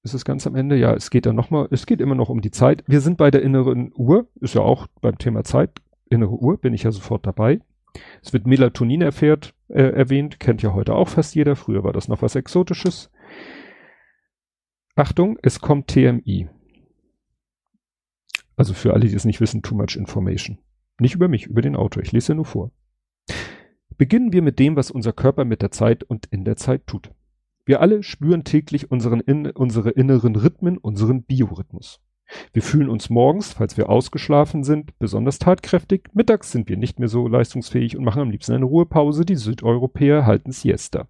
ist es ganz am Ende, ja, es geht dann nochmal, es geht immer noch um die Zeit. Wir sind bei der inneren Uhr, ist ja auch beim Thema Zeit, innere Uhr, bin ich ja sofort dabei. Es wird Melatonin erfährt, äh, erwähnt, kennt ja heute auch fast jeder. Früher war das noch was Exotisches. Achtung, es kommt TMI. Also für alle, die es nicht wissen, too much information. Nicht über mich, über den Autor. Ich lese nur vor. Beginnen wir mit dem, was unser Körper mit der Zeit und in der Zeit tut. Wir alle spüren täglich unseren in, unsere inneren Rhythmen, unseren Biorhythmus. Wir fühlen uns morgens, falls wir ausgeschlafen sind, besonders tatkräftig. Mittags sind wir nicht mehr so leistungsfähig und machen am liebsten eine Ruhepause. Die Südeuropäer halten Siesta.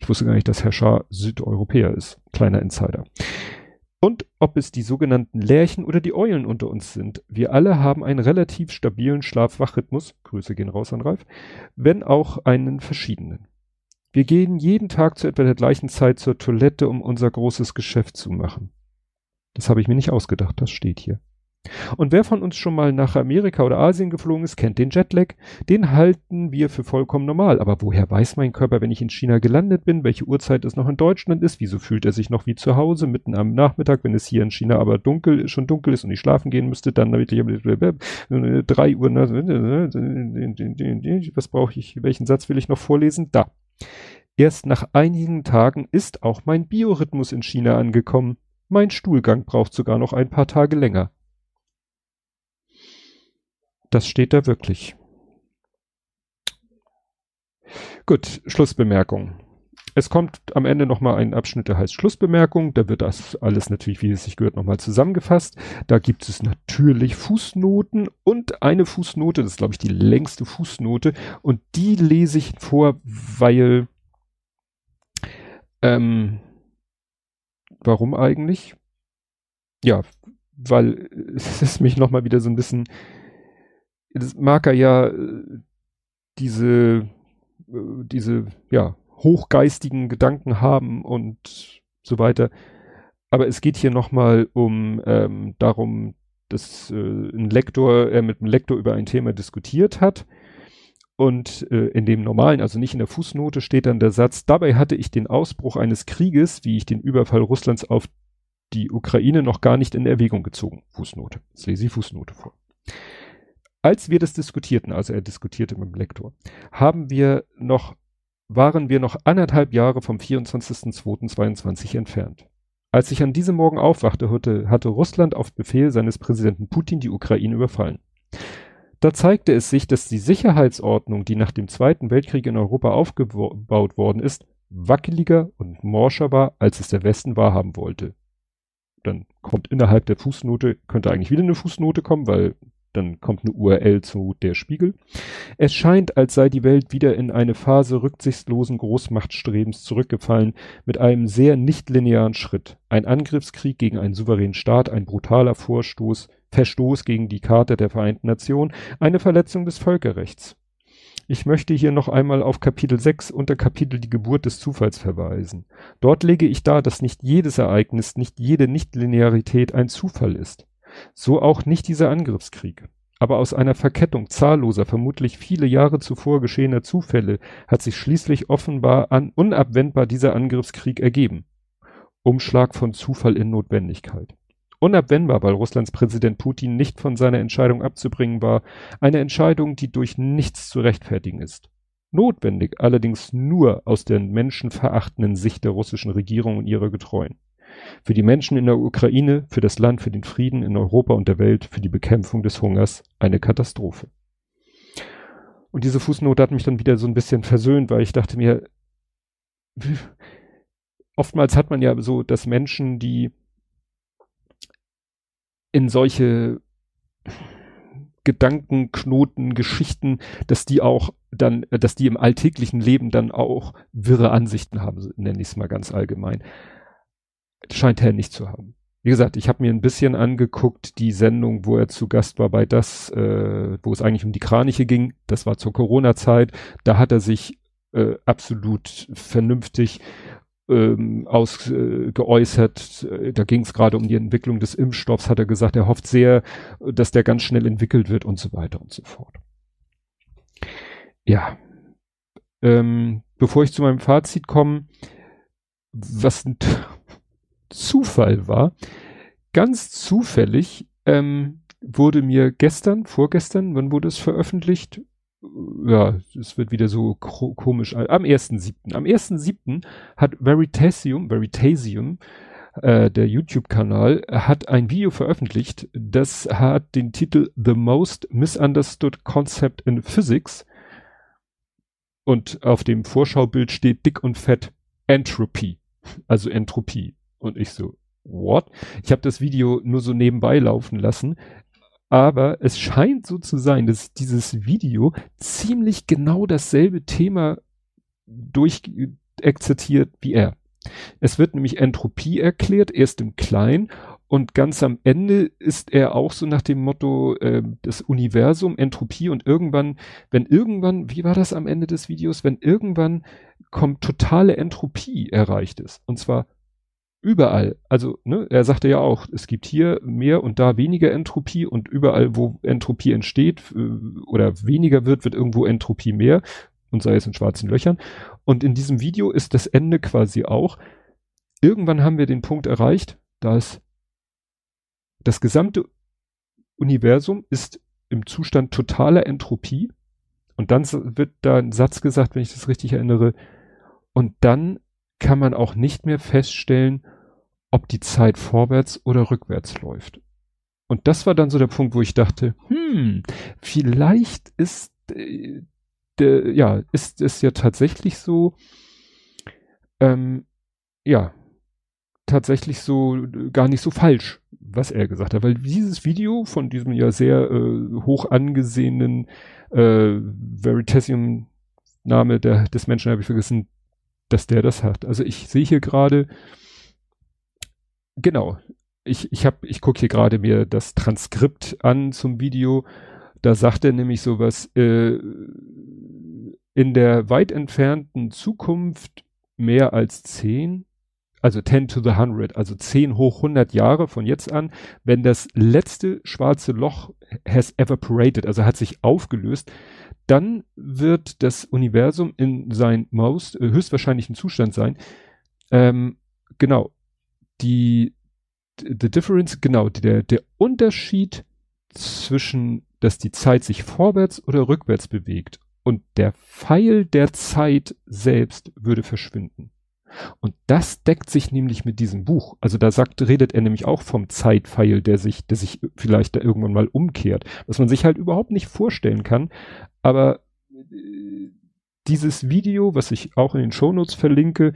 Ich wusste gar nicht, dass Herr Schaar Südeuropäer ist. Kleiner Insider. Und ob es die sogenannten Lerchen oder die Eulen unter uns sind. Wir alle haben einen relativ stabilen Schlaf-Wach-Rhythmus. Grüße gehen raus an Ralf. Wenn auch einen verschiedenen. Wir gehen jeden Tag zu etwa der gleichen Zeit zur Toilette, um unser großes Geschäft zu machen. Das habe ich mir nicht ausgedacht, das steht hier. Und wer von uns schon mal nach Amerika oder Asien geflogen ist, kennt den Jetlag. Den halten wir für vollkommen normal. Aber woher weiß mein Körper, wenn ich in China gelandet bin, welche Uhrzeit es noch in Deutschland ist? Wieso fühlt er sich noch wie zu Hause mitten am Nachmittag, wenn es hier in China aber dunkel, schon dunkel ist und ich schlafen gehen müsste, dann wirklich drei Uhr, was brauche ich, welchen Satz will ich noch vorlesen? Da. Erst nach einigen Tagen ist auch mein Biorhythmus in China angekommen. Mein Stuhlgang braucht sogar noch ein paar Tage länger. Das steht da wirklich. Gut, Schlussbemerkung. Es kommt am Ende nochmal ein Abschnitt, der heißt Schlussbemerkung. Da wird das alles natürlich, wie es sich gehört, nochmal zusammengefasst. Da gibt es natürlich Fußnoten und eine Fußnote, das ist glaube ich die längste Fußnote und die lese ich vor, weil ähm, warum eigentlich? Ja, weil es mich nochmal wieder so ein bisschen das mag er ja äh, diese, äh, diese, ja, hochgeistigen Gedanken haben und so weiter. Aber es geht hier nochmal um ähm, darum, dass äh, ein Lektor, er mit einem Lektor über ein Thema diskutiert hat. Und äh, in dem normalen, also nicht in der Fußnote, steht dann der Satz, dabei hatte ich den Ausbruch eines Krieges, wie ich den Überfall Russlands auf die Ukraine noch gar nicht in Erwägung gezogen. Fußnote. Jetzt lese ich Fußnote vor. Als wir das diskutierten, also er diskutierte mit dem Lektor, haben wir noch, waren wir noch anderthalb Jahre vom 24.02.22 entfernt. Als ich an diesem Morgen aufwachte, hatte, hatte Russland auf Befehl seines Präsidenten Putin die Ukraine überfallen. Da zeigte es sich, dass die Sicherheitsordnung, die nach dem Zweiten Weltkrieg in Europa aufgebaut worden ist, wackeliger und morscher war, als es der Westen wahrhaben wollte. Dann kommt innerhalb der Fußnote, könnte eigentlich wieder eine Fußnote kommen, weil dann kommt eine URL zu der Spiegel. Es scheint, als sei die Welt wieder in eine Phase rücksichtslosen Großmachtstrebens zurückgefallen, mit einem sehr nicht linearen Schritt. Ein Angriffskrieg gegen einen souveränen Staat, ein brutaler Vorstoß Verstoß gegen die Charta der Vereinten Nationen, eine Verletzung des Völkerrechts. Ich möchte hier noch einmal auf Kapitel 6 unter Kapitel die Geburt des Zufalls verweisen. Dort lege ich dar, dass nicht jedes Ereignis, nicht jede Nichtlinearität ein Zufall ist. So auch nicht dieser Angriffskrieg. Aber aus einer Verkettung zahlloser, vermutlich viele Jahre zuvor geschehener Zufälle hat sich schließlich offenbar an unabwendbar dieser Angriffskrieg ergeben. Umschlag von Zufall in Notwendigkeit. Unabwendbar, weil Russlands Präsident Putin nicht von seiner Entscheidung abzubringen war, eine Entscheidung, die durch nichts zu rechtfertigen ist. Notwendig allerdings nur aus der menschenverachtenden Sicht der russischen Regierung und ihrer Getreuen. Für die Menschen in der Ukraine, für das Land, für den Frieden in Europa und der Welt, für die Bekämpfung des Hungers eine Katastrophe. Und diese Fußnote hat mich dann wieder so ein bisschen versöhnt, weil ich dachte mir, oftmals hat man ja so, dass Menschen, die in solche Gedankenknoten, Geschichten, dass die auch dann, dass die im alltäglichen Leben dann auch wirre Ansichten haben, nenne ich es mal ganz allgemein. Scheint er nicht zu haben. Wie gesagt, ich habe mir ein bisschen angeguckt, die Sendung, wo er zu Gast war bei das, äh, wo es eigentlich um die Kraniche ging. Das war zur Corona-Zeit. Da hat er sich äh, absolut vernünftig ähm, ausgeäußert. Äh, da ging es gerade um die Entwicklung des Impfstoffs, hat er gesagt, er hofft sehr, dass der ganz schnell entwickelt wird und so weiter und so fort. Ja. Ähm, bevor ich zu meinem Fazit komme, was Zufall war, ganz zufällig ähm, wurde mir gestern, vorgestern, wann wurde es veröffentlicht? ja, es wird wieder so komisch. Am 1.7. Am 1.7. hat Veritasium, Veritasium, äh, der YouTube-Kanal, hat ein Video veröffentlicht, das hat den Titel The Most Misunderstood Concept in Physics. Und auf dem Vorschaubild steht dick und fett Entropy, also Entropie. Und ich so, what? Ich habe das Video nur so nebenbei laufen lassen. Aber es scheint so zu sein, dass dieses Video ziemlich genau dasselbe Thema durchexerziert wie er. Es wird nämlich Entropie erklärt, erst im Kleinen und ganz am Ende ist er auch so nach dem Motto äh, das Universum, Entropie und irgendwann, wenn irgendwann, wie war das am Ende des Videos, wenn irgendwann kommt totale Entropie erreicht ist und zwar überall, also ne, er sagte ja auch, es gibt hier mehr und da weniger Entropie und überall, wo Entropie entsteht äh, oder weniger wird, wird irgendwo Entropie mehr und sei es in schwarzen Löchern. Und in diesem Video ist das Ende quasi auch, irgendwann haben wir den Punkt erreicht, dass das gesamte Universum ist im Zustand totaler Entropie. Und dann wird da ein Satz gesagt, wenn ich das richtig erinnere, und dann kann man auch nicht mehr feststellen, ob die Zeit vorwärts oder rückwärts läuft. Und das war dann so der Punkt, wo ich dachte, hm, vielleicht ist, äh, der, ja, ist es ja tatsächlich so, ähm, ja, tatsächlich so äh, gar nicht so falsch, was er gesagt hat, weil dieses Video von diesem ja sehr äh, hoch angesehenen äh, Veritasium Name des Menschen habe ich vergessen, dass der das hat. Also ich sehe hier gerade, genau, ich, ich habe, ich gucke hier gerade mir das Transkript an zum Video. Da sagt er nämlich sowas, äh, in der weit entfernten Zukunft mehr als zehn, also 10 to the 100, also 10 hoch 100 Jahre von jetzt an, wenn das letzte schwarze Loch has evaporated, also hat sich aufgelöst, dann wird das Universum in sein most äh, höchstwahrscheinlichen Zustand sein. Ähm, genau. Die the difference, genau, der, der Unterschied zwischen, dass die Zeit sich vorwärts oder rückwärts bewegt und der Pfeil der Zeit selbst würde verschwinden. Und das deckt sich nämlich mit diesem Buch. Also da sagt, redet er nämlich auch vom Zeitpfeil, der sich, der sich vielleicht da irgendwann mal umkehrt. Was man sich halt überhaupt nicht vorstellen kann. Aber äh, dieses Video, was ich auch in den Shownotes verlinke,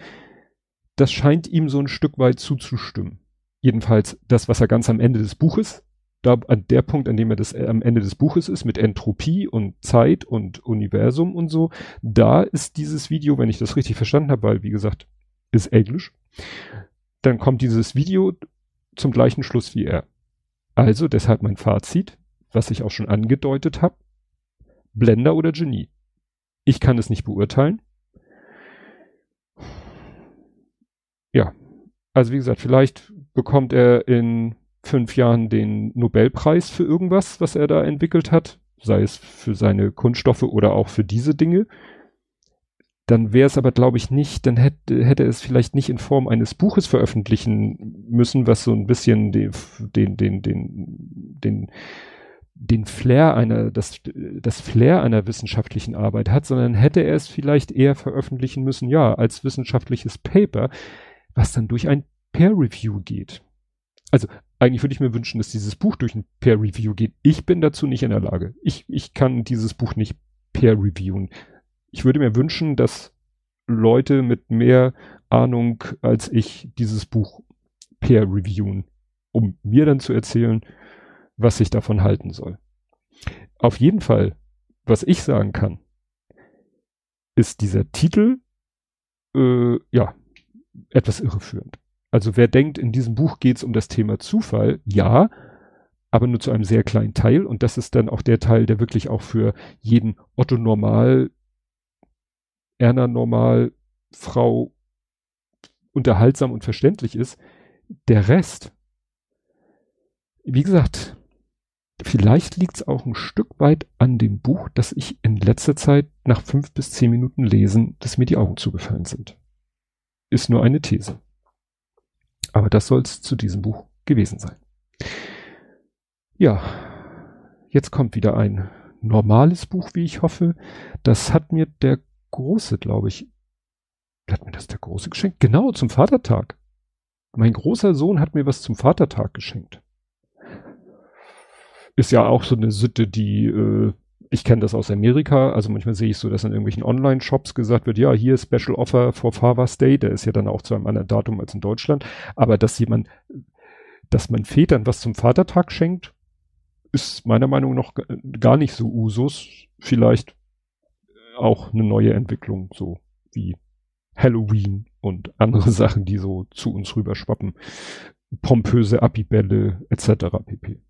das scheint ihm so ein Stück weit zuzustimmen. Jedenfalls das, was er ganz am Ende des Buches, da an der Punkt, an dem er das äh, am Ende des Buches ist, mit Entropie und Zeit und Universum und so, da ist dieses Video, wenn ich das richtig verstanden habe, weil wie gesagt, ist Englisch, dann kommt dieses Video zum gleichen Schluss wie er. Also deshalb mein Fazit, was ich auch schon angedeutet habe. Blender oder Genie? Ich kann es nicht beurteilen. Ja, also wie gesagt, vielleicht bekommt er in fünf Jahren den Nobelpreis für irgendwas, was er da entwickelt hat, sei es für seine Kunststoffe oder auch für diese Dinge. Dann wäre es aber, glaube ich, nicht, dann hätte, hätte es vielleicht nicht in Form eines Buches veröffentlichen müssen, was so ein bisschen den, den, den, den, den, den Flair einer, das, das Flair einer wissenschaftlichen Arbeit hat, sondern hätte er es vielleicht eher veröffentlichen müssen, ja, als wissenschaftliches Paper, was dann durch ein Peer Review geht. Also eigentlich würde ich mir wünschen, dass dieses Buch durch ein Peer Review geht. Ich bin dazu nicht in der Lage. Ich, ich kann dieses Buch nicht Peer Reviewen. Ich würde mir wünschen, dass Leute mit mehr Ahnung als ich dieses Buch Peer Reviewen, um mir dann zu erzählen, was ich davon halten soll. Auf jeden Fall, was ich sagen kann, ist dieser Titel äh, ja etwas irreführend. Also wer denkt, in diesem Buch geht es um das Thema Zufall, ja, aber nur zu einem sehr kleinen Teil. Und das ist dann auch der Teil, der wirklich auch für jeden Otto Normal, Erna Normal, Frau unterhaltsam und verständlich ist. Der Rest, wie gesagt, vielleicht liegt es auch ein Stück weit an dem Buch, dass ich in letzter Zeit nach fünf bis zehn Minuten lesen, dass mir die Augen zugefallen sind. Ist nur eine These. Aber das soll es zu diesem Buch gewesen sein. Ja, jetzt kommt wieder ein normales Buch, wie ich hoffe. Das hat mir der Große, glaube ich, hat mir das der Große geschenkt? Genau, zum Vatertag. Mein großer Sohn hat mir was zum Vatertag geschenkt. Ist ja auch so eine Sitte, die äh, ich kenne das aus Amerika, also manchmal sehe ich so, dass in irgendwelchen Online-Shops gesagt wird, ja, hier Special Offer for Father's Day, der ist ja dann auch zu einem anderen Datum als in Deutschland, aber dass jemand, dass man Vätern was zum Vatertag schenkt, ist meiner Meinung nach gar nicht so Usus, vielleicht auch eine neue Entwicklung, so wie Halloween und andere Sachen, die so zu uns rüberschwappen, pompöse Abibälle etc. pp.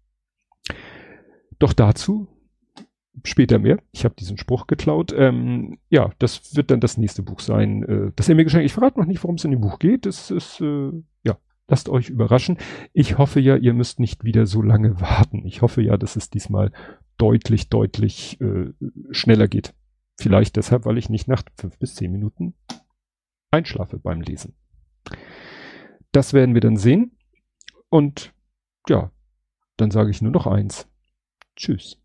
Doch dazu später mehr. Ich habe diesen Spruch geklaut. Ähm, ja, das wird dann das nächste Buch sein, äh, das er mir geschenkt. Ich verrate noch nicht, worum es in dem Buch geht. Das ist, äh, ja, lasst euch überraschen. Ich hoffe ja, ihr müsst nicht wieder so lange warten. Ich hoffe ja, dass es diesmal deutlich, deutlich äh, schneller geht. Vielleicht deshalb, weil ich nicht nach fünf bis zehn Minuten einschlafe beim Lesen. Das werden wir dann sehen. Und ja, dann sage ich nur noch eins. Tschüss.